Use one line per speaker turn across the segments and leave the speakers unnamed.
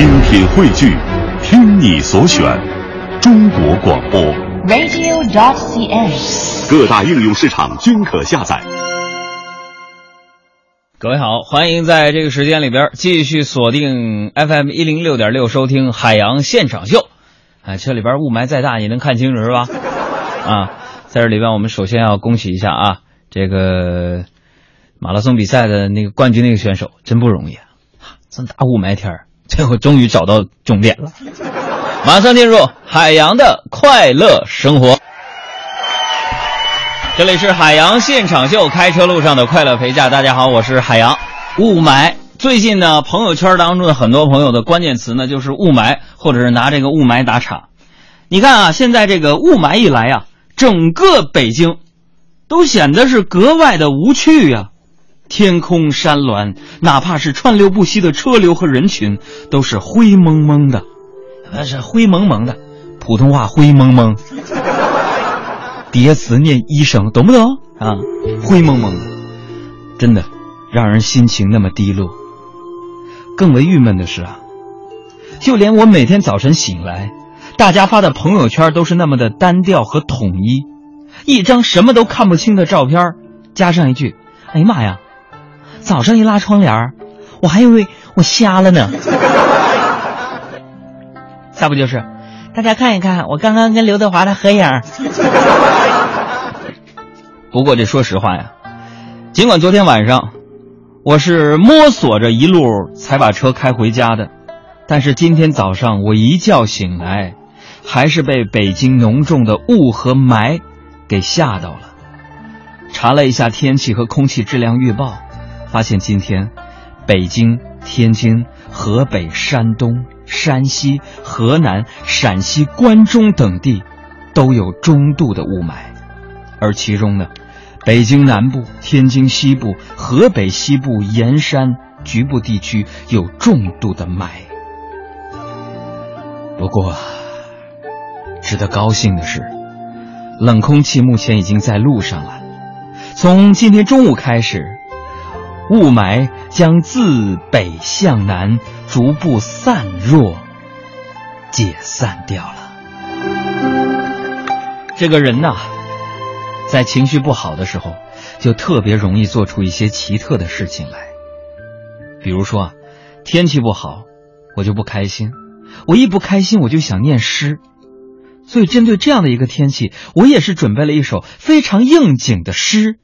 精品汇聚，听你所选，中国广播。
radio.dot.cn，。
各大应用市场均可下载。
各位好，欢迎在这个时间里边继续锁定 FM 一零六点六收听海洋现场秀。啊，这里边雾霾再大也能看清楚是吧？啊，在这里边我们首先要恭喜一下啊，这个马拉松比赛的那个冠军那个选手真不容易啊！这么大雾霾天儿，最后终于找到终点了。马上进入海洋的快乐生活。这里是海洋现场秀，开车路上的快乐陪驾。大家好，我是海洋。雾霾，最近呢，朋友圈当中的很多朋友的关键词呢，就是雾霾，或者是拿这个雾霾打岔。你看啊，现在这个雾霾一来啊，整个北京都显得是格外的无趣呀、天空山峦，哪怕是川流不息的车流和人群，都是灰蒙蒙的，那是灰蒙蒙的，普通话灰蒙蒙。叠词念一声，懂不懂啊？灰蒙蒙的，真的让人心情那么低落。更为郁闷的是啊，就连我每天早晨醒来，大家发的朋友圈都是那么的单调和统一，一张什么都看不清的照片，加上一句：“哎呀妈呀，早上一拉窗帘，我还以为我瞎了呢。”再不就是，大家看一看我刚刚跟刘德华的合影。不过这说实话呀，尽管昨天晚上我是摸索着一路才把车开回家的，但是今天早上我一觉醒来，还是被北京浓重的雾和霾给吓到了。查了一下天气和空气质量预报，发现今天北京、天津、河北、山东、山西、河南、陕西、关中等地都有中度的雾霾，而其中呢，北京南部、天津西部、河北西部沿山局部地区有重度的霾。不过，值得高兴的是，冷空气目前已经在路上了。从今天中午开始，雾霾将自北向南逐步散弱、解散掉了。这个人呐，在情绪不好的时候，就特别容易做出一些奇特的事情来。比如说啊，天气不好，我就不开心，我一不开心我就想念诗。所以针对这样的一个天气，我也是准备了一首非常应景的诗，《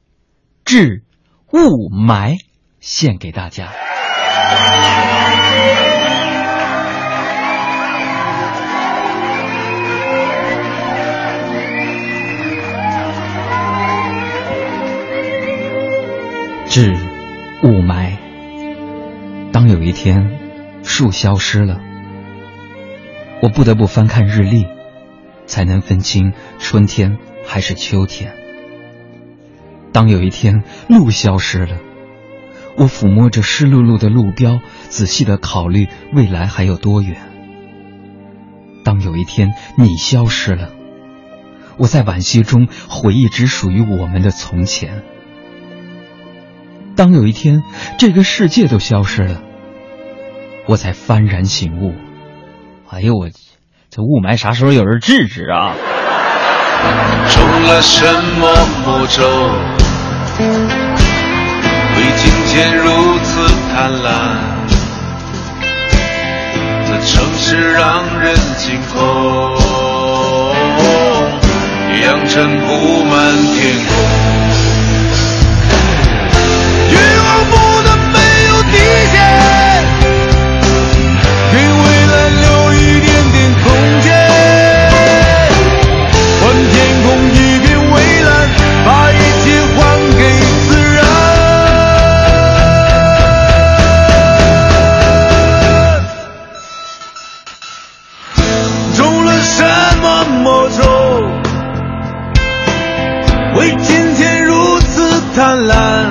致雾霾》，献给大家。致雾霾。当有一天，树消失了，我不得不翻看日历，才能分清春天还是秋天。当有一天路消失了，我抚摸着湿漉漉的路标，仔细的考虑未来还有多远。当有一天你消失了，我在惋惜中回忆只属于我们的从前。当有一天这个世界都消失了，我才幡然醒悟。哎呦我，这雾霾啥时候有人制止啊？
中了什么魔咒，会今天如此贪婪？这城市让人惊恐，扬尘布满天空。欲望不能没有底线，给未来留一点点空莫愁，为今天如此贪婪。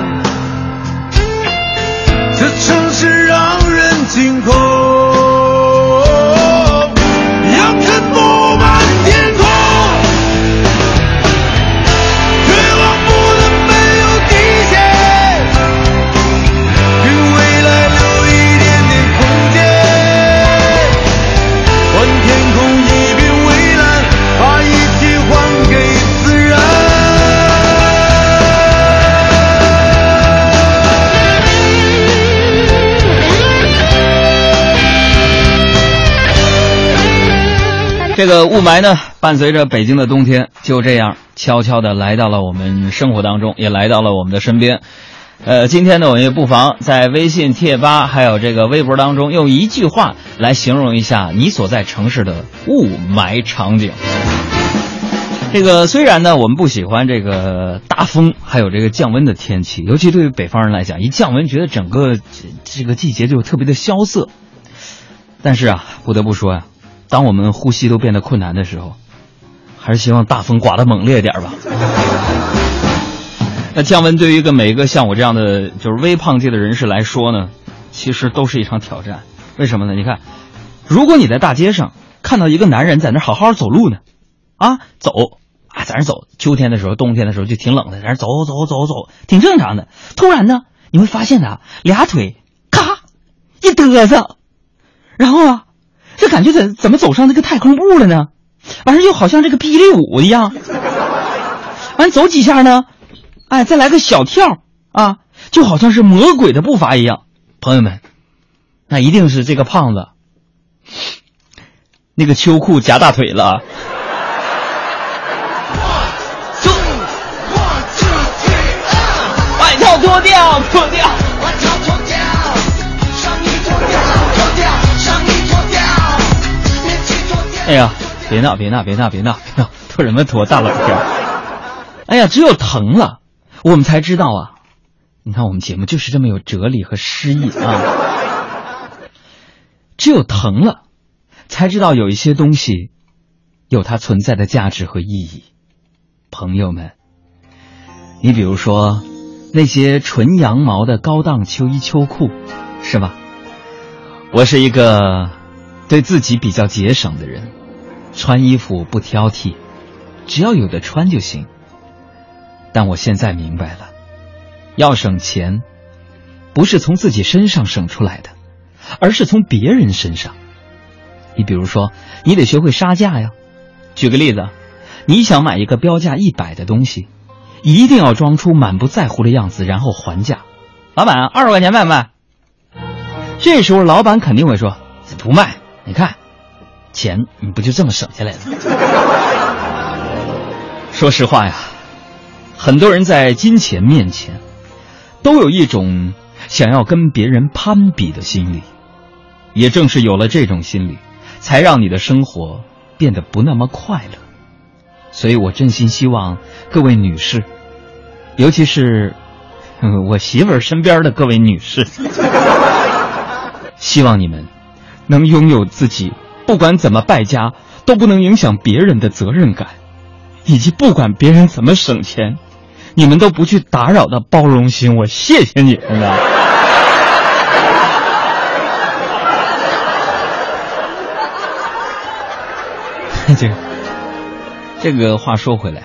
这个雾霾呢，伴随着北京的冬天，就这样悄悄的来到了我们生活当中，也来到了我们的身边。呃，今天呢，我们也不妨在微信贴吧还有这个微博当中，用一句话来形容一下你所在城市的雾霾场景。这个虽然呢，我们不喜欢这个大风还有这个降温的天气，尤其对于北方人来讲，一降温觉得整个这这个季节就特别的萧瑟。但是啊，不得不说呀、当我们呼吸都变得困难的时候，还是希望大风刮得猛烈点吧。那降温对于一个每一个像我这样的就是微胖界的人士来说呢，其实都是一场挑战。为什么呢？你看，如果你在大街上看到一个男人在那好好走路呢，啊，走啊，在那走，秋天的时候、冬天的时候就挺冷的，在那走走走走，挺正常的。突然呢，你会发现他，俩腿咔一嘚瑟，然后啊，这感觉怎怎么走上这个太空步了呢？完事又好像这个霹雳舞一样，完走几下呢，哎，再来个小跳啊，就好像是魔鬼的步伐一样。朋友们，那一定是这个胖子，那个秋裤夹大腿了。就外套脱掉，脱掉。哎呀，别闹，别闹，别闹，别闹，别闹，脱什么脱？大冷天。哎呀，只有疼了，我们才知道啊。你看我们节目就是这么有哲理和诗意啊。只有疼了，才知道有一些东西有它存在的价值和意义。朋友们，你比如说那些纯羊毛的高档秋衣秋裤，是吧？我是一个对自己比较节省的人，穿衣服不挑剔，只要有的穿就行。但我现在明白了，要省钱，不是从自己身上省出来的，而是从别人身上。你比如说，你得学会杀价呀。举个例子，你想买一个标价一百的东西，一定要装出满不在乎的样子，然后还价。老板，二十块钱卖不卖？这时候老板肯定会说不卖。你看，钱你不就这么省下来的？说实话呀，很多人在金钱面前，都有一种想要跟别人攀比的心理。也正是有了这种心理，才让你的生活变得不那么快乐。所以我真心希望各位女士，尤其是、我媳妇儿身边的各位女士，希望你们能拥有自己不管怎么败家都不能影响别人的责任感，以及不管别人怎么省钱，你们都不去打扰的包容心。我谢谢你们啊！这个这个话说回来，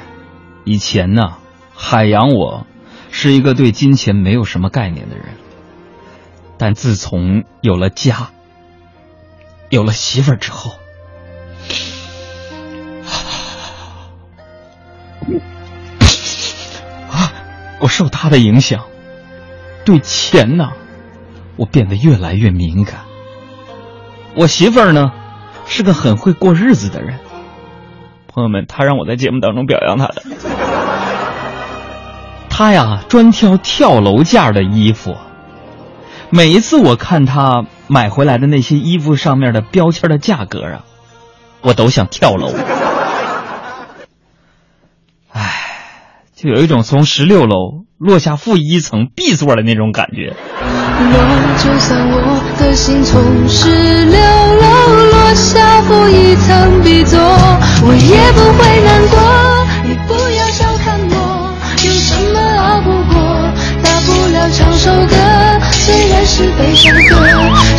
以前呢，海洋我是一个对金钱没有什么概念的人，但自从有了家，有了媳妇儿之后，啊，我受她的影响，对钱呢，我变得越来越敏感。我媳妇儿呢，是个很会过日子的人。朋友们，她让我在节目当中表扬她的。她呀，专挑跳楼价的衣服。每一次我看她买回来的那些衣服上面的标签的价格啊，我都想跳楼。唉，就有一种从十六楼落下负一层 B 座的那种感觉。
我就算我的心从十六楼落下负一层 B 座，我也不会难过。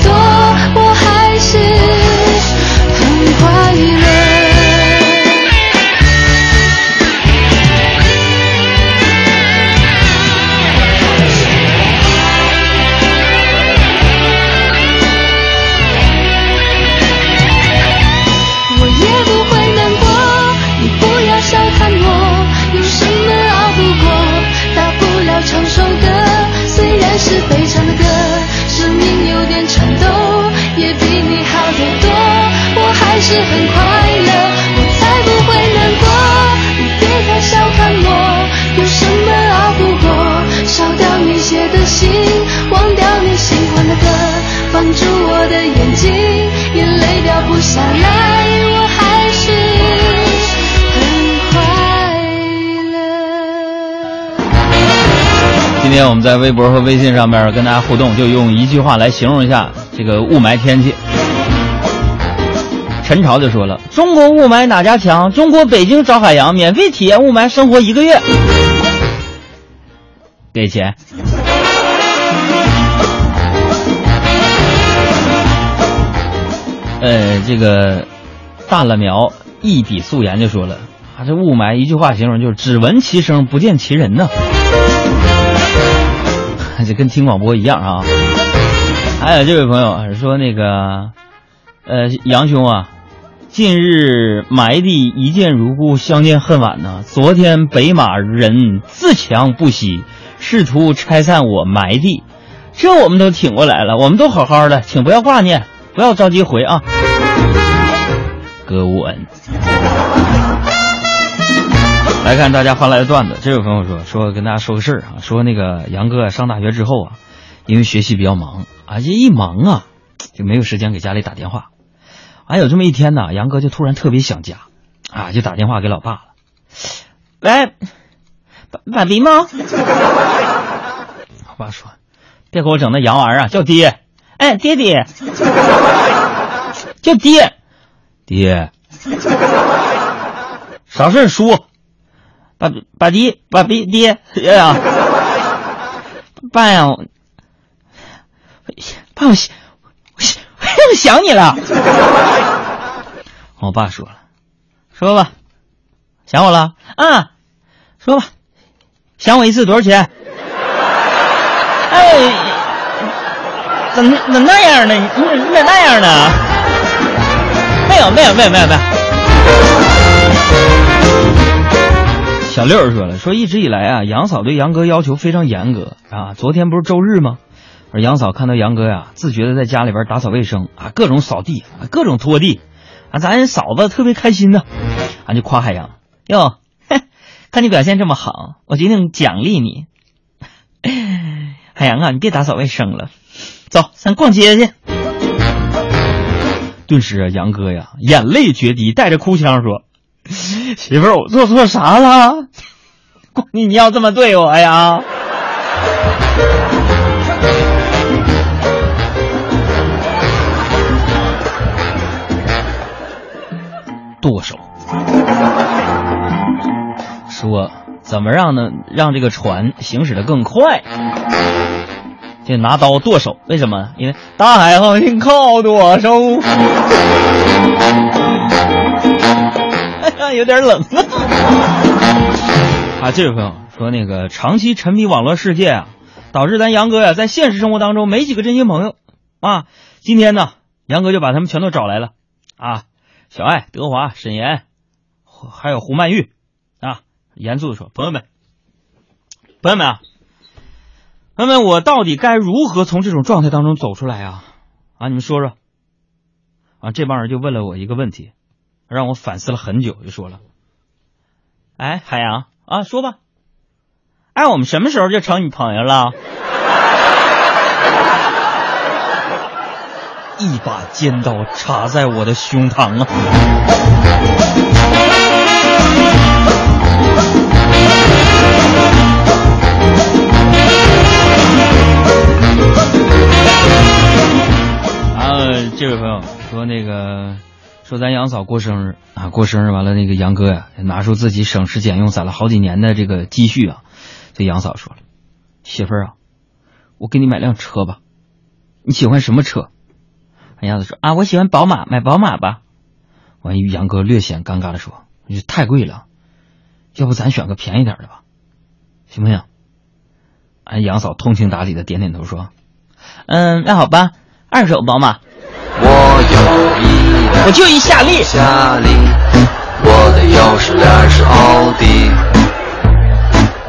多。
天我们在微博和微信上面跟大家互动，就用一句话来形容一下这个雾霾天气。陈朝就说了：“中国雾霾哪家强？中国北京找海洋，免费体验雾霾生活一个月，给钱。”呃，这个大了苗一笔素颜就说了：“啊，这雾霾一句话形容就是只闻其声不见其人呐。”这跟听广播一样啊。还有这位朋友说那个，呃，杨兄啊，近日埋地一见如故，相见恨晚呐。昨天北马人自强不息，试图拆散我埋地，这我们都挺过来了，我们都好好的，请不要挂念，不要着急回啊。歌舞恩。来看大家发来的段子，这位朋友说说跟大家说个事儿啊，说那个杨哥上大学之后啊，因为学习比较忙啊，这一忙啊 就没有时间给家里打电话。还有这么一天呢，杨哥就突然特别想家，啊，就打电话给老爸了。喂，爸爸比吗？我爸说，别给我整那洋玩意儿啊，叫爹。哎，爹爹，叫爹，爹，啥事儿说。爸爸爹爸爹爹呀，爸呀，我爸我想我想我想你了。我爸说了，说吧，想我了啊，说吧，想我一次多少钱？哎，怎么怎么那样呢？你你咋那样呢？没有没有没有没有没有。小六说了，说一直以来啊，杨嫂对杨哥要求非常严格啊。昨天不是周日吗？而杨嫂看到杨哥呀，自觉的在家里边打扫卫生啊，各种扫地啊，各种拖地啊，咱嫂子特别开心呢，俺就夸海洋哟，嘿看你表现这么好，我决定奖励你。海洋啊，你别打扫卫生了，走，咱逛街去。顿时啊，杨哥呀，眼泪决堤，带着哭腔说。媳妇儿，我做错啥了？你你要这么对我呀？剁手，说怎么让呢？让这个船行驶的更快？就拿刀剁手，为什么？因为大海航行靠剁手。有点冷 啊！这位朋友说，那个长期沉迷网络世界啊，导致咱杨哥呀，在现实生活当中没几个真心朋友啊。今天呢，杨哥就把他们全都找来了啊，小爱、德华、沈岩，还有胡曼玉啊。严肃的说，朋友们，朋友们啊，朋友们，我到底该如何从这种状态当中走出来啊？啊，你们说说。啊，这帮人就问了我一个问题。让我反思了很久，就说了：“哎，海洋啊，说吧，哎，我们什么时候就成女朋友了？” 一把尖刀插在我的胸膛啊！啊，这位朋友说那个说咱杨嫂过生日啊，过生日完了，那个杨哥呀，拿出自己省吃俭用攒了好几年的这个积蓄啊，对杨嫂说了：“媳妇儿啊，我给你买辆车吧，你喜欢什么车？”杨子说：“啊，我喜欢宝马，买宝马吧。”完，杨哥略显尴尬的说：“太贵了，要不咱选个便宜点的吧，行不行？”哎，杨嫂通情达理的点点头说：“嗯，那好吧，二手宝马。”
我有一辆
我就一夏利，
夏利，我的钥匙链是奥迪。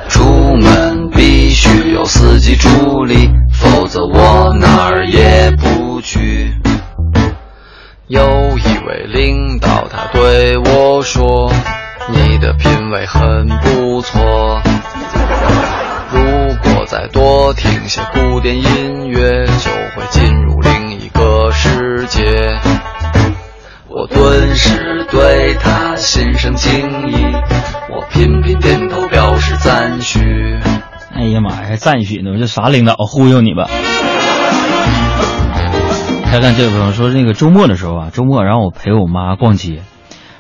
出门必须有司机助理，否则我哪儿也不去。有一位领导，他对我说：“你的品味很不错。如果再多听些古典音乐，就会进个世界。”我顿时对他心生敬意，我频频点头表示赞许。
哎呀妈呀，赞许呢？这啥领导忽悠你吧？看看这位朋友说，那个周末的时候啊，周末然后我陪我妈逛街，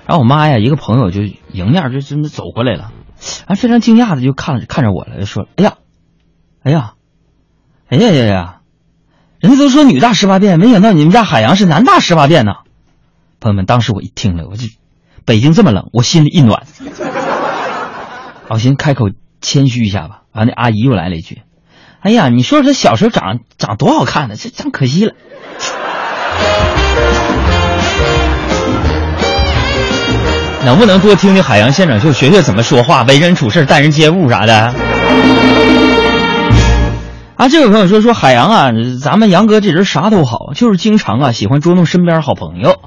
然后我妈呀，一个朋友就迎面就真的走过来了，啊，非常惊讶的就看看着我了，就说：“哎呀，哎呀，哎呀呀呀，人家都说女大十八变，没想到你们家海洋是男大十八变呢。”朋友们，当时我一听了，我就北京这么冷，我心里一暖，我寻思开口谦虚一下吧。完，那阿姨又来了一句：“哎呀，你说他小时候长长多好看呢，这长可惜了。”能不能多听听海洋现场秀，学学怎么说话、为人处事、待人接物啥的？啊，这位朋友说说海洋啊，咱们杨哥这人啥都好，就是经常啊喜欢捉弄身边好朋友。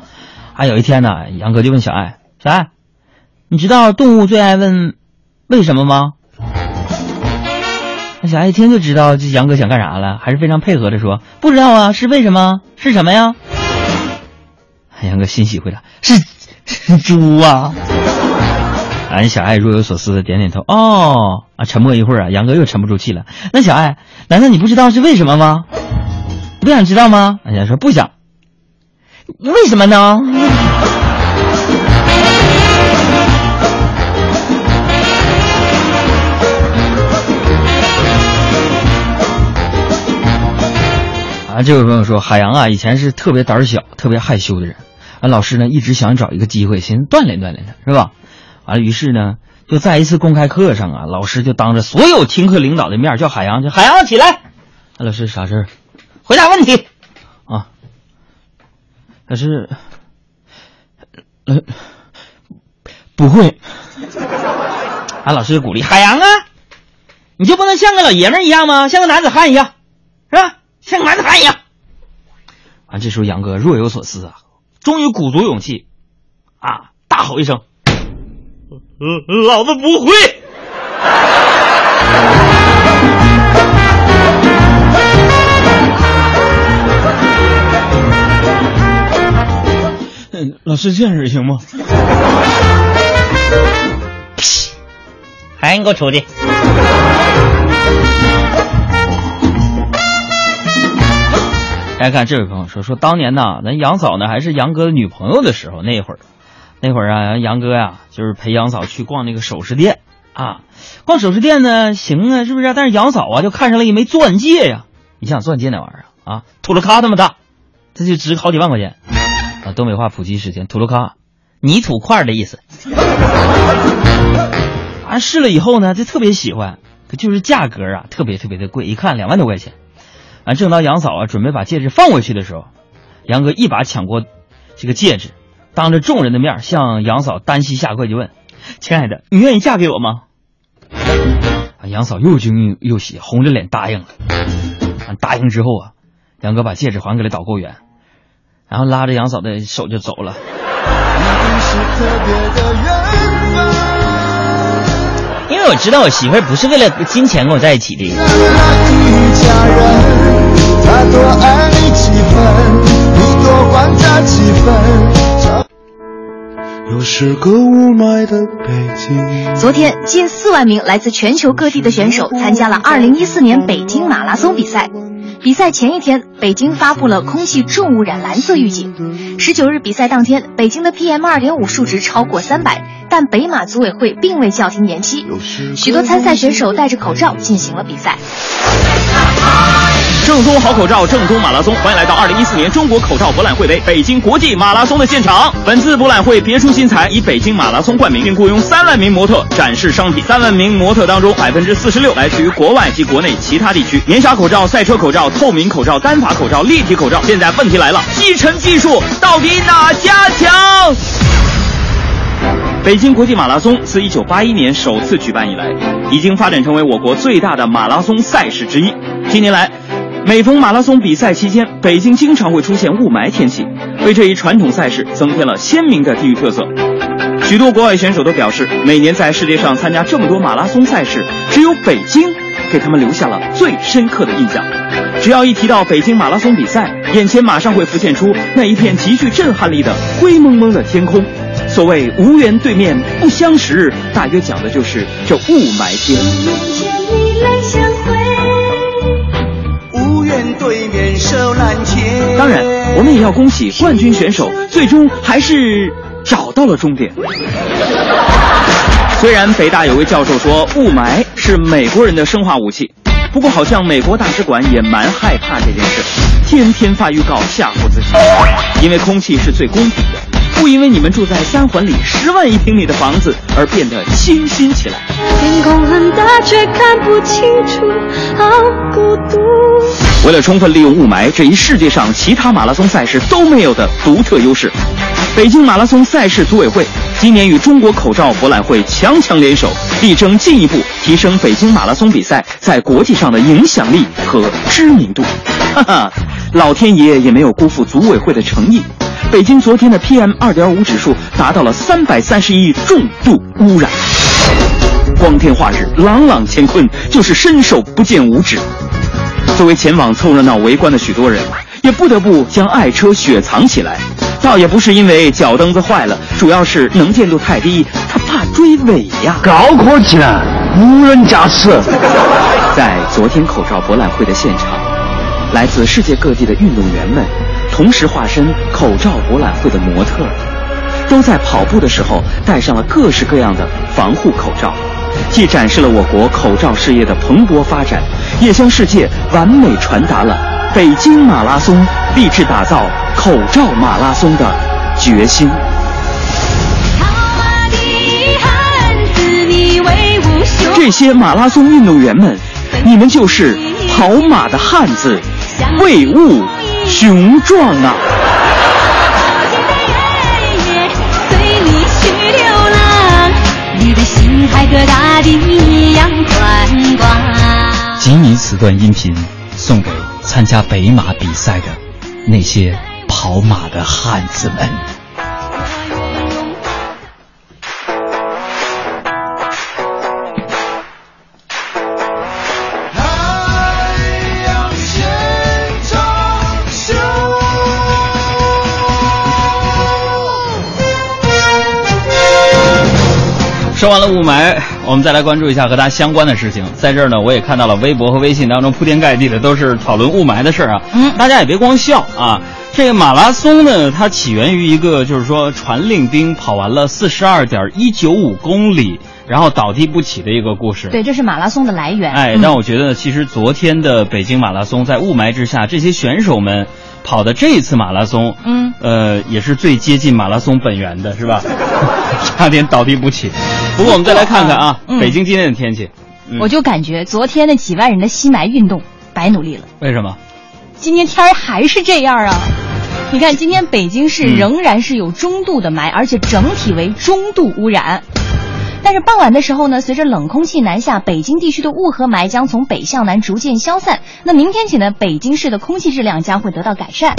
啊，有一天呢，杨哥就问小爱：“小爱，你知道动物最爱问为什么吗？”那小爱一听就知道这杨哥想干啥了，还是非常配合的说：“不知道啊，是为什么？是什么呀？”杨哥欣喜回答：“是是猪啊！”俺小爱若有所思的点点头。哦，啊，沉默一会儿啊，杨哥又沉不住气了。那小爱，难道你不知道是为什么吗？不想知道吗？俺家说不想。为什么呢？啊，这位朋友说，海洋啊，以前是特别胆小、特别害羞的人。啊老师呢，一直想找一个机会，寻思锻炼锻炼他，是吧？完了，于是呢，就在一次公开课上啊，老师就当着所有听课领导的面叫海洋，叫海洋起来。老师啥事儿？回答问题。啊，老师，呃，不会。俺老师就鼓励海洋啊，你就不能像个老爷们一样吗？像个男子汉一样，是吧？像个男子汉一样。完，这时候杨哥若有所思啊，终于鼓足勇气，啊，大吼一声：“，老子不会！”嗯，老师这样式行吗？还你给我出去！大家看这位朋友说说，当年呢，咱杨嫂呢还是杨哥的女朋友的时候，那会儿，那会儿啊，杨哥呀就是陪杨嫂去逛那个首饰店啊，逛首饰店呢行啊，是不是？但是杨嫂啊就看上了一枚钻戒呀，你想钻戒那玩意儿啊，土鲁卡那么大，这就值好几万块钱啊。东北话普及时间，土鲁卡，泥土块的意思。完 试了以后呢，就特别喜欢，可就是价格啊特别特别的贵，一看两万多块钱。完，正当杨嫂啊准备把戒指放回去的时候，杨哥一把抢过这个戒指，当着众人的面向杨嫂单膝下跪，就问：“亲爱的，你愿意嫁给我吗？”啊，杨嫂又惊又喜，红着脸答应了。答应之后啊，杨哥把戒指还给了导购员，然后拉着杨嫂的手就走了。因为我知道我媳妇儿不是为了金钱跟我在一起的。
他多爱你几分，你多还他几分。又是个雾霾的北京。
昨天，近四万名来自全球各地的选手参加了2014年北京马拉松比赛。比赛前一天，北京发布了空气重污染蓝色预警。十九日比赛当天，北京的 PM2.5 数值超过三百，但北马组委会并未叫停延期。许多参赛选手戴着口罩进行了比赛。
正宗好口罩，正宗马拉松，欢迎来到二零一四年中国口罩博览会杯北京国际马拉松的现场。本次博览会别出心裁，以北京马拉松冠名，并雇佣三万名模特展示商品。三万名模特当中，百分之四十六来自于国外及国内其他地区。棉纱口罩、赛车口罩、透明口罩、单发口罩、立体口罩。现在问题来了，吸尘技术到底哪家强？北京国际马拉松自1981年首次举办以来，已经发展成为我国最大的马拉松赛事之一。近年来，每逢马拉松比赛期间，北京经常会出现雾霾天气，为这一传统赛事增添了鲜明的地域特色。许多国外选手都表示，每年在世界上参加这么多马拉松赛事，只有北京给他们留下了最深刻的印象。只要一提到北京马拉松比赛，眼前马上会浮现出那一片极具震撼力的灰蒙蒙的天空。所谓无缘对面不相识，大约讲的就是这雾霾天。
无缘对面手难牵。
当然，我们也要恭喜冠军选手，最终还是找到了终点。虽然北大有位教授说雾霾是美国人的生化武器，不过好像美国大使馆也蛮害怕这件事，天天发预告吓唬自己，因为空气是最公平的。不因为你们住在三环里十万一平米的房子而变得清新起来。
天空很大，却看不清楚，好孤独。
为了充分利用雾霾这一世界上其他马拉松赛事都没有的独特优势，北京马拉松赛事组委会今年与中国口罩博览会强强联手，力争进一步提升北京马拉松比赛在国际上的影响力和知名度。哈哈，老天爷也没有辜负组委会的诚意。北京昨天的 PM 二点五指数达到了三百三十一重度污染，光天化日，朗朗乾坤，就是伸手不见五指。作为前往凑热闹围观的许多人，也不得不将爱车雪藏起来。倒也不是因为脚蹬子坏了，主要是能见度太低，他怕追尾呀。
高科技呢，无人驾驶。
在昨天口罩博览会的现场，来自世界各地的运动员们。同时化身口罩博览会的模特，都在跑步的时候戴上了各式各样的防护口罩，既展示了我国口罩事业的蓬勃发展，也向世界完美传达了北京马拉松立志打造口罩马拉松的决心。这些马拉松运动员们，你们就是跑马的汉子，威武！雄壮啊！
随你去流浪，你的心还和大地一样宽广。
仅以此段音频送给参加北马比赛的那些跑马的汉子们。
说完了雾霾，我们再来关注一下和它相关的事情。在这儿呢，我也看到了微博和微信当中铺天盖地的都是讨论雾霾的事儿啊。
嗯
大家也别光笑啊。这个马拉松呢，它起源于一个就是说传令兵跑完了四十二点一九五公里，然后倒地不起的一个故事。
对，这是马拉松的来源。
哎，
嗯
但我觉得其实昨天的北京马拉松在雾霾之下，这些选手们跑的这一次马拉松，
嗯，
呃，也是最接近马拉松本源的，是吧？差点倒地不起。不过我们再来看看啊，
嗯
北京今天的天气，嗯
我就感觉昨天那几万人的吸霾运动白努力了。
为什么？
今天天儿还是这样啊！你看，今天北京市
嗯
仍然是有中度的霾，而且整体为中度污染。但是傍晚的时候呢，随着冷空气南下，北京地区的雾和霾将从北向南逐渐消散。那明天起呢，北京市的空气质量将会得到改善。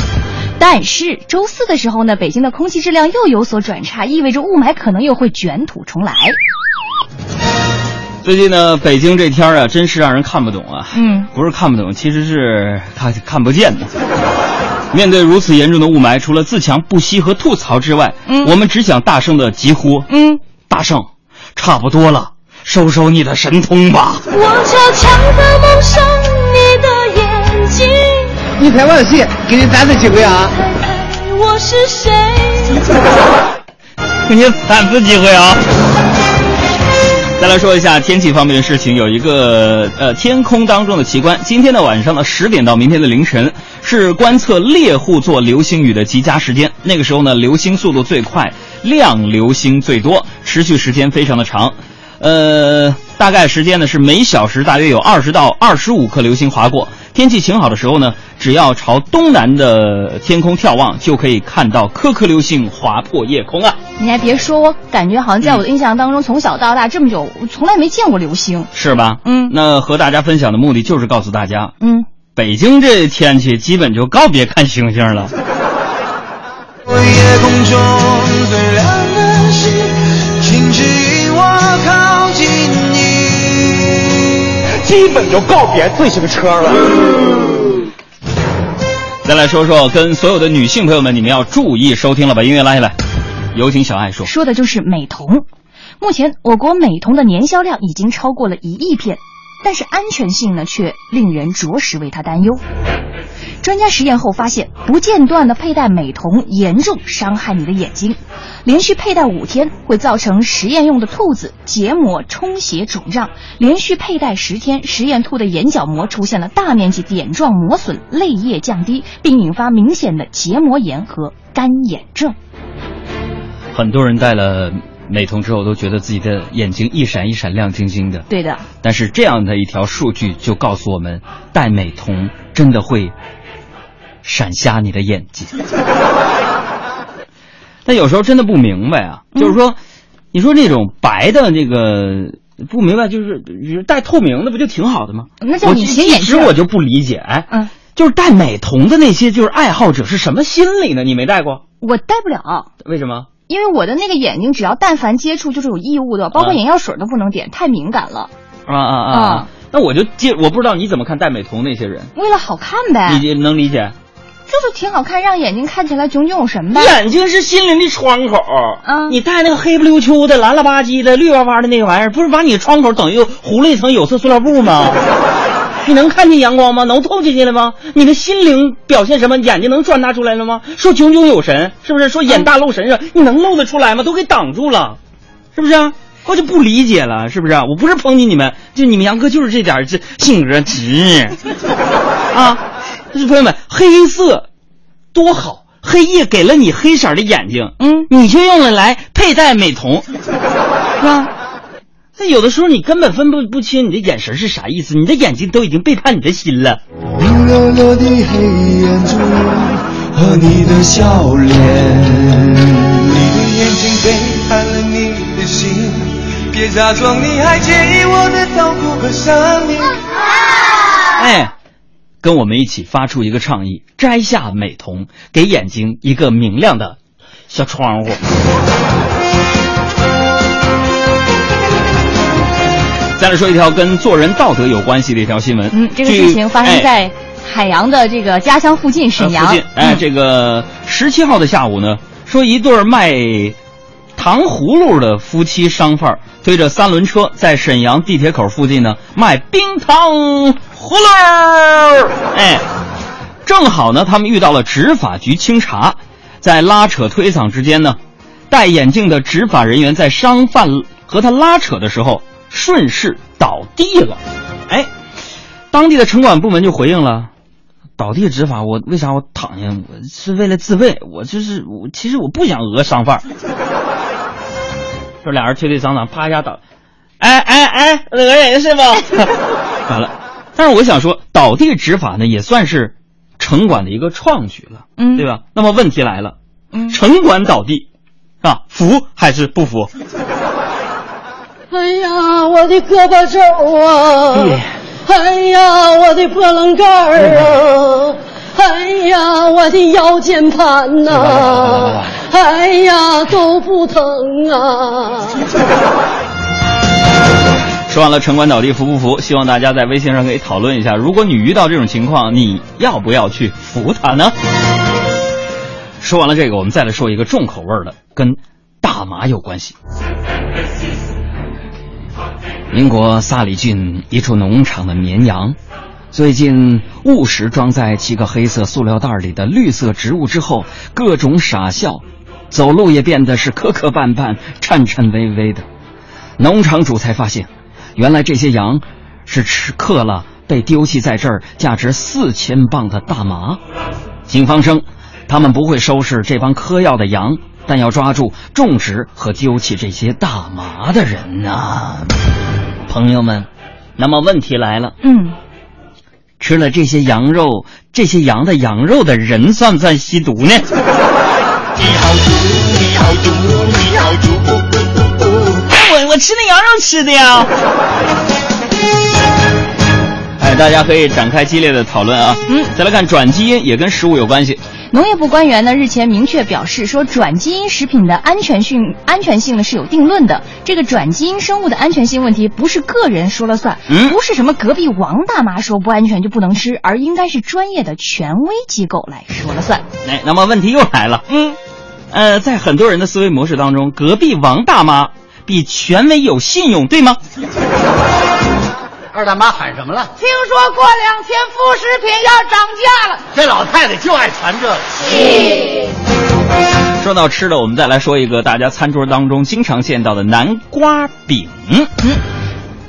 但是周四的时候呢，北京的空气质量又有所转差，意味着雾霾可能又会卷土重来。
最近呢，北京这天儿啊，真是让人看不懂啊。
嗯，
不是看不懂，其实是看看不见的。面对如此严重的雾霾，除了自强不息和吐槽之外，
嗯
我们只想大声的疾呼：
嗯，
大圣，差不多了，收收你的神通吧！
我悄悄的蒙上你的眼睛，
你拍我的戏，给你三次机会啊！
猜猜我是谁？
给 你三次机会啊！再来说一下天气方面的事情，有一个呃天空当中的奇观。今天的晚上的十点到明天的凌晨是观测猎户座流星雨的极佳时间。那个时候呢，流星速度最快，亮流星最多，持续时间非常的长。呃，大概时间呢是每小时大约有二十到二十五颗流星划过。天气晴好的时候呢，只要朝东南的天空眺望，就可以看到颗颗流星划破夜空啊！
你还别说，我感觉好像在我的印象当中，从小到大这么久，我从来没见过流星。
是吧？
嗯
那和大家分享的目的就是告诉大家，
嗯，
北京这天气基本就告别看星星了。
夜空中最亮的星，请指引我靠近你。
基本就告别自行车了。
再来说说跟所有的女性朋友们，你们要注意收听了，把音乐拉下来。有请小爱说。
说的就是美瞳。目前，我国美瞳的年销量已经超过了一亿片，但是安全性呢，却令人着实为它担忧。专家实验后发现，不间断的佩戴美瞳严重伤害你的眼睛。连续佩戴五天会造成实验用的兔子结膜充血肿胀；连续佩戴十天，实验兔的眼角膜出现了大面积点状磨损，泪液降低，并引发明显的结膜炎和干眼症。
很多人戴了美瞳之后，都觉得自己的眼睛一闪一闪亮晶晶的。
对的，
但是这样的一条数据就告诉我们，戴美瞳真的会闪瞎你的眼睛。但有时候真的不明白啊，就是说，你说那种白的那个不明白，就是就是戴透明的不就挺好的吗？
那叫
我
隐形眼镜
一直我就不理解，哎，
嗯，
就是戴美瞳的那些就是爱好者是什么心理呢？你没戴过？
我戴不了。
为什么？
因为我的那个眼睛，只要但凡接触就是有异物的，包括
啊
眼药水都不能点，太敏感了。
啊啊啊！
啊
那我就接，我不知道你怎么看戴美瞳那些人，
为了好看呗，
你能理解？
就是挺好看，让眼睛看起来炯炯有神呗。
眼睛是心灵的窗口。
嗯
你戴那个黑不溜秋的、蓝了吧唧的、绿哇哇的那个玩意儿，不是把你的窗口等于糊了一层有色塑料布吗？你能看见阳光吗？能透进去了吗？你的心灵表现什么？眼睛能转达出来了吗？说炯炯有神，是不是？说眼大露神是，你能露得出来吗？都给挡住了，是不是啊？我就不理解了，是不是啊？我不是抨击你们，就你们杨哥就是这点这性格直 啊！就是朋友们，黑色多好，黑夜给了你黑色的眼睛，
嗯
你却用了来佩戴美瞳，是吧？那有的时候你根本分不不清你的眼神是啥意思，你的眼睛都已经背叛你的心了。
明亮亮的黑眼珠和你的笑脸，你的眼睛背叛了你的心，别假装你还介意我的痛苦和。
哎，跟我们一起发出一个倡议：摘下美瞳，给眼睛一个明亮的小窗户。再来说一条跟做人道德有关系的一条新闻。
嗯，这个事情发生
哎
在海洋的这个家乡附近，沈阳。
呃附近，哎，
嗯
这个十七号的下午呢，说一对儿卖糖葫芦的夫妻商贩推着三轮车在沈阳地铁口附近呢卖冰糖葫芦，哎，正好呢他们遇到了执法局清查，在拉扯推搡之间呢，戴眼镜的执法人员在商贩和他拉扯的时候顺势倒地了，哎，当地的城管部门就回应了。倒地执法，我为啥我躺下？我是为了自卫，我就是我，其实我不想讹商贩。说俩人推推搡搡，啪一下倒，哎哎哎，讹人是不？完了，但是我想说，倒地执法呢，也算是城管的一个创举了，
嗯
对吧？那么问题来了，
嗯
城管倒地，啊，服还是不服？
哎呀，我的胳膊肘啊！
哎
哎呀，我的波棱盖儿啊！哎
呀，我的腰间盘呐，哎呀，都不疼啊！
说完了城管倒地服不服？希望大家在微信上可以讨论一下，如果你遇到这种情况，你要不要去扶他呢？说完了这个，我们再来说一个重口味的，跟大麻有关系。英国萨里郡一处农场的绵羊，最近误食装在七个黑色塑料袋里的绿色植物之后，各种傻笑，走路也变得是磕磕绊绊、颤颤巍巍的。农场主才发现。原来这些羊是吃嗑了被丢弃在这儿价值四千磅的大麻。警方称，他们不会收拾这帮嗑药的羊，但要抓住种植和丢弃这些大麻的人呐。朋友们，那么问题来了，
嗯，
吃了这些羊肉、这些羊的羊肉的人算不算吸毒呢？你好毒，你好毒，你好毒。我我吃那羊肉吃的呀。哎，大家可以展开激烈的讨论啊。
嗯，
再来看转基因也跟食物有关系。
农业部官员呢日前明确表示说，转基因食品的安全性安全性呢是有定论的。这个转基因生物的安全性问题不是个人说了算，
嗯，
不是什么隔壁王大妈说不安全就不能吃，而应该是专业的权威机构来说了算。
哎，那么问题又来了，
嗯，
呃，在很多人的思维模式当中，隔壁王大妈。比权威有信用，对吗？
二大妈喊什么了？
听说过两天副食品要涨价了。
这老太太就爱传这个。
说到吃的，我们再来说一个大家餐桌当中经常见到的南瓜饼。
嗯。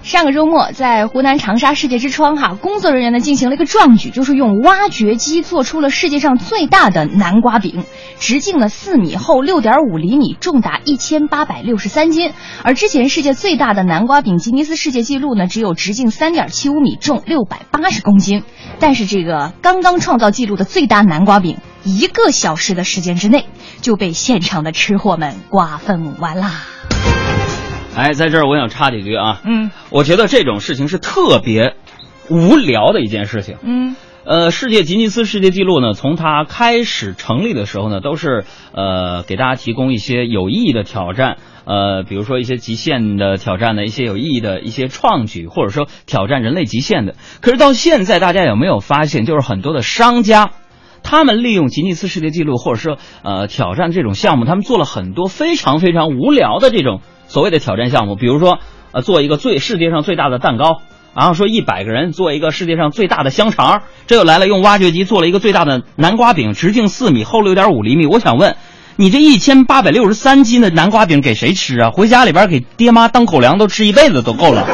上个周末，在湖南长沙世界之窗，哈，工作人员呢进行了一个壮举，就是用挖掘机做出了世界上最大的南瓜饼，直径呢四米，厚六点五厘米，重达一千八百六十三斤。而之前世界最大的南瓜饼吉尼斯世界纪录呢，只有直径三点七五米，重六百八十公斤。但是这个刚刚创造纪录的最大南瓜饼，一个小时的时间之内就被现场的吃货们瓜分完啦。
哎，在这儿我想插几句啊。
嗯，
我觉得这种事情是特别无聊的一件事情。
嗯，
呃，世界吉尼斯世界纪录呢，从它开始成立的时候呢，都是呃给大家提供一些有意义的挑战，呃，比如说一些极限的挑战的一些有意义的一些创举，或者说挑战人类极限的。可是到现在，大家有没有发现，就是很多的商家，他们利用吉尼斯世界纪录或者说呃挑战这种项目，他们做了很多非常非常无聊的这种。所谓的挑战项目，比如说，呃，做一个最世界上最大的蛋糕，然后说一百个人做一个世界上最大的香肠，这又来了，用挖掘机做了一个最大的南瓜饼，直径四米，厚六点五厘米。我想问，你这一千八百六十三斤的南瓜饼给谁吃啊？回家里边给爹妈当口粮都吃一辈子都够了。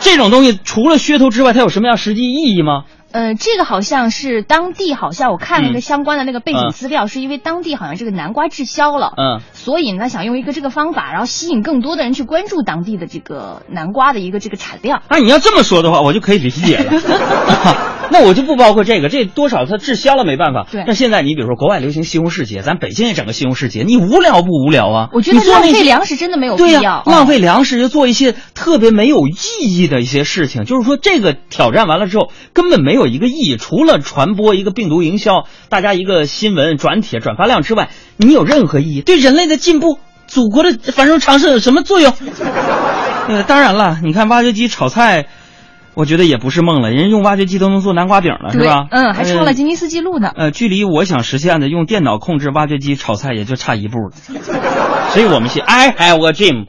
这种东西除了噱头之外，它有什么样实际意义吗？
呃，这个好像是当地，好像我看了一个相关的那个背景资料，是因为当地好像这个南瓜滞销了，
嗯，
所以呢想用一个这个方法，然后吸引更多的人去关注当地的这个南瓜的一个这个产量。
啊，你要这么说的话，我就可以理解了。那我就不包括这个，这多少它滞销了没办法。
对。
那现在你比如说国外流行西红柿节，咱北京也整个西红柿节，你无聊不无聊啊？
我觉得浪费粮食真的没有必
要。
对呀，
浪费粮食就做一些特别没有意义的一些事情，就是说这个挑战完了之后根本没有一个意义，除了传播一个病毒营销，大家一个新闻转帖转发量之外，你有任何意义？对人类的进步、祖国的繁荣昌盛有什么作用？呃，当然了，你看挖掘机炒菜。我觉得也不是梦了，人家用挖掘机都能做南瓜饼了，是吧？
嗯，还创了吉尼斯纪录呢。
呃，距离我想实现的用电脑控制挖掘机炒菜也就差一步了。所以我们写 I have a dream,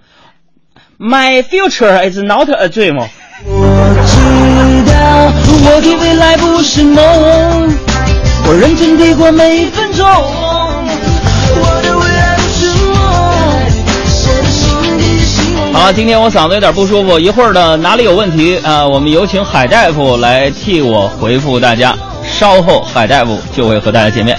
my future is not a dream。
我知道我的未来不是梦，我认真地过每一分钟。
今天我嗓子有点不舒服，一会儿呢哪里有问题啊？我们有请海大夫来替我回复大家。稍后海大夫就会和大家见面。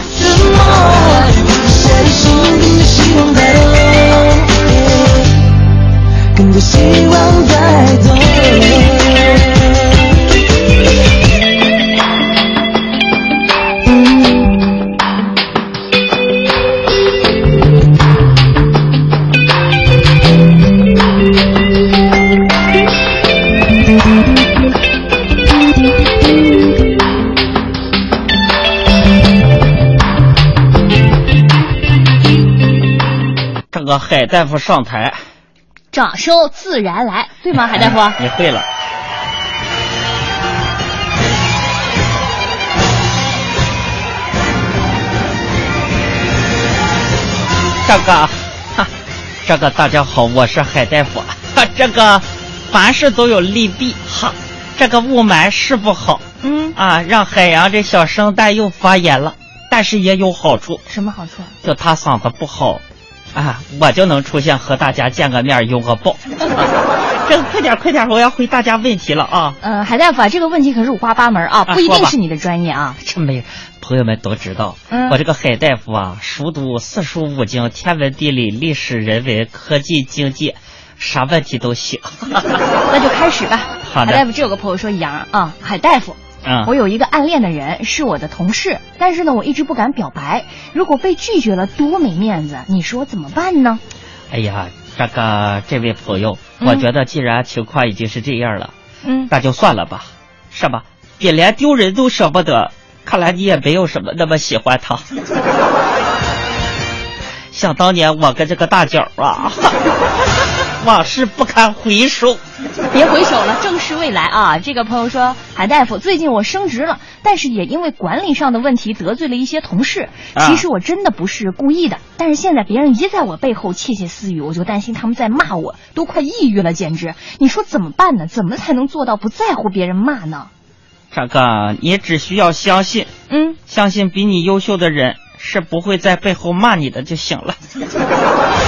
跟着希望在动。
个海大夫上台，
掌声自然来，对吗，海大夫？
你会了。这个，哈，这个大家好，我是海大夫。哈，这个凡事都有利弊，哈，这个雾霾是不好，
嗯
啊，让海洋这小声带又发炎了，但是也有好处，
什么好处？
就他嗓子不好，啊，我就能出现和大家见个面拥个抱。这个快点快点，我要回大家问题了啊！
呃，海大夫啊，这个问题可是五花八门啊，不一定是你的专业啊。
这 没，朋友们都知道，
嗯
我这个海大夫啊，熟读四书五经、天文地理、历史人文、科技经济，啥问题都行。
那就开始吧。
好的
海大夫，这有个朋友说杨啊，海大夫。
嗯
我有一个暗恋的人是我的同事，但是呢，我一直不敢表白。如果被拒绝了，多没面子！你说怎么办呢？
哎呀，这个这位朋友，
嗯
我觉得既然情况已经是这样了，
嗯，
那就算了吧，是吧？你连丢人都舍不得，看来你也没有什么那么喜欢他。想当年我跟这个大脚啊，往事不堪回首。
别回首了，正视未来啊！这个朋友说，海大夫，最近我升职了，但是也因为管理上的问题得罪了一些同事。
啊
其实我真的不是故意的，但是现在别人一在我背后窃窃私语，我就担心他们在骂我，都快抑郁了，简直！你说怎么办呢？怎么才能做到不在乎别人骂呢？
这个你只需要相信，
嗯，
相信比你优秀的人是不会在背后骂你的就行了。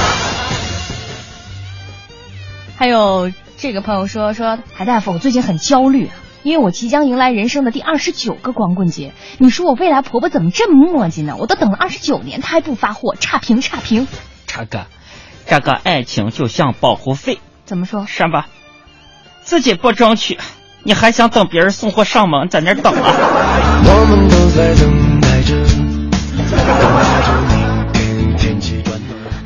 还有这个朋友说说，海大夫，我最近很焦虑啊，因为我即将迎来人生的第二十九个光棍节。你说我未来婆婆怎么这么磨叽呢？我都等了二十九年，她还不发货，差评差评。
这个，这个爱情就像保护费，
怎么说？
是吧？自己不争取，你还想等别人送货上门，在那等啊？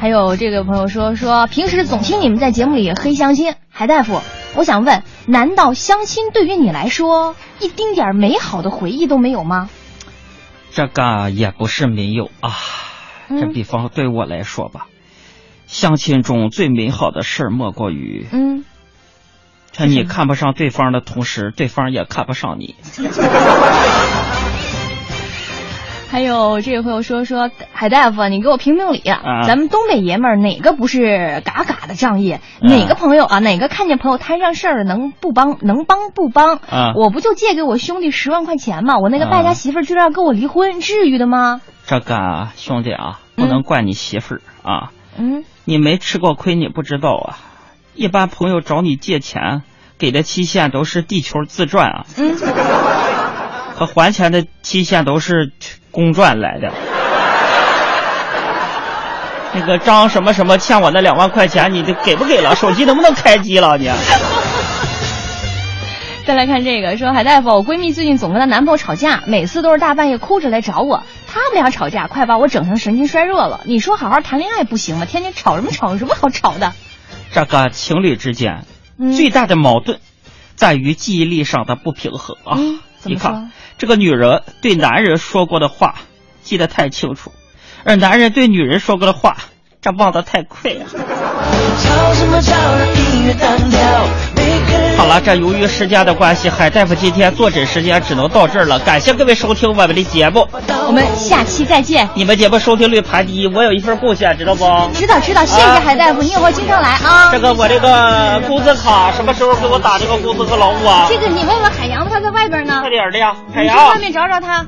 还有这个朋友说说，平时总听你们在节目里黑相亲，海大夫，我想问，难道相亲对于你来说一丁点美好的回忆都没有吗？
这个也不是没有啊。这
嗯
比方对我来说吧，相亲中最美好的事儿莫过于，
嗯，
趁你看不上对方的同时，对方也看不上你。
还有这位朋友说说，海大夫，你给我评评理，
啊
咱们东北爷们儿哪个不是嘎嘎的仗义？
嗯
哪个朋友啊，哪个看见朋友摊上事儿了能不帮能帮不帮？
啊
我不就借给我兄弟十万块钱吗？我那个败家
啊
媳妇儿居然要跟我离婚，至于的吗？
这个啊兄弟啊，不能怪你媳妇儿啊，
嗯，
你没吃过亏，你不知道啊。一般朋友找你借钱，给的期限都是地球自转啊，
嗯，
和还钱的期限都是公转来的。那个张什么什么欠我那两万块钱，你这给不给了？手机能不能开机了你？
再来看这个，说海大夫，我闺蜜最近总跟她男朋友吵架，每次都是大半夜哭着来找我。他们俩吵架，快把我整成神经衰弱了。你说好好谈恋爱不行吗？天天吵什么吵？有什么好吵的？
这个情侣之间
嗯
最大的矛盾，在于记忆力上的不平衡啊。你看，这个女人对男人说过的话记得太清楚，而男人对女人说过的话，这忘得太快了。好了，这由于时间的关系，海大夫今天坐诊时间只能到这儿了。感谢各位收听我们的节目，
我们下期再见。
你们节目收听率排第一，我有一份贡献，知道不？
知道知道，谢谢
啊
海大夫，你以后经常来啊。
这个我这个工资卡什么时候给我打这个工资和劳务啊？
这个你问问海洋，他在外边呢
快，点的呀，海
你去
洋
外。面找找他。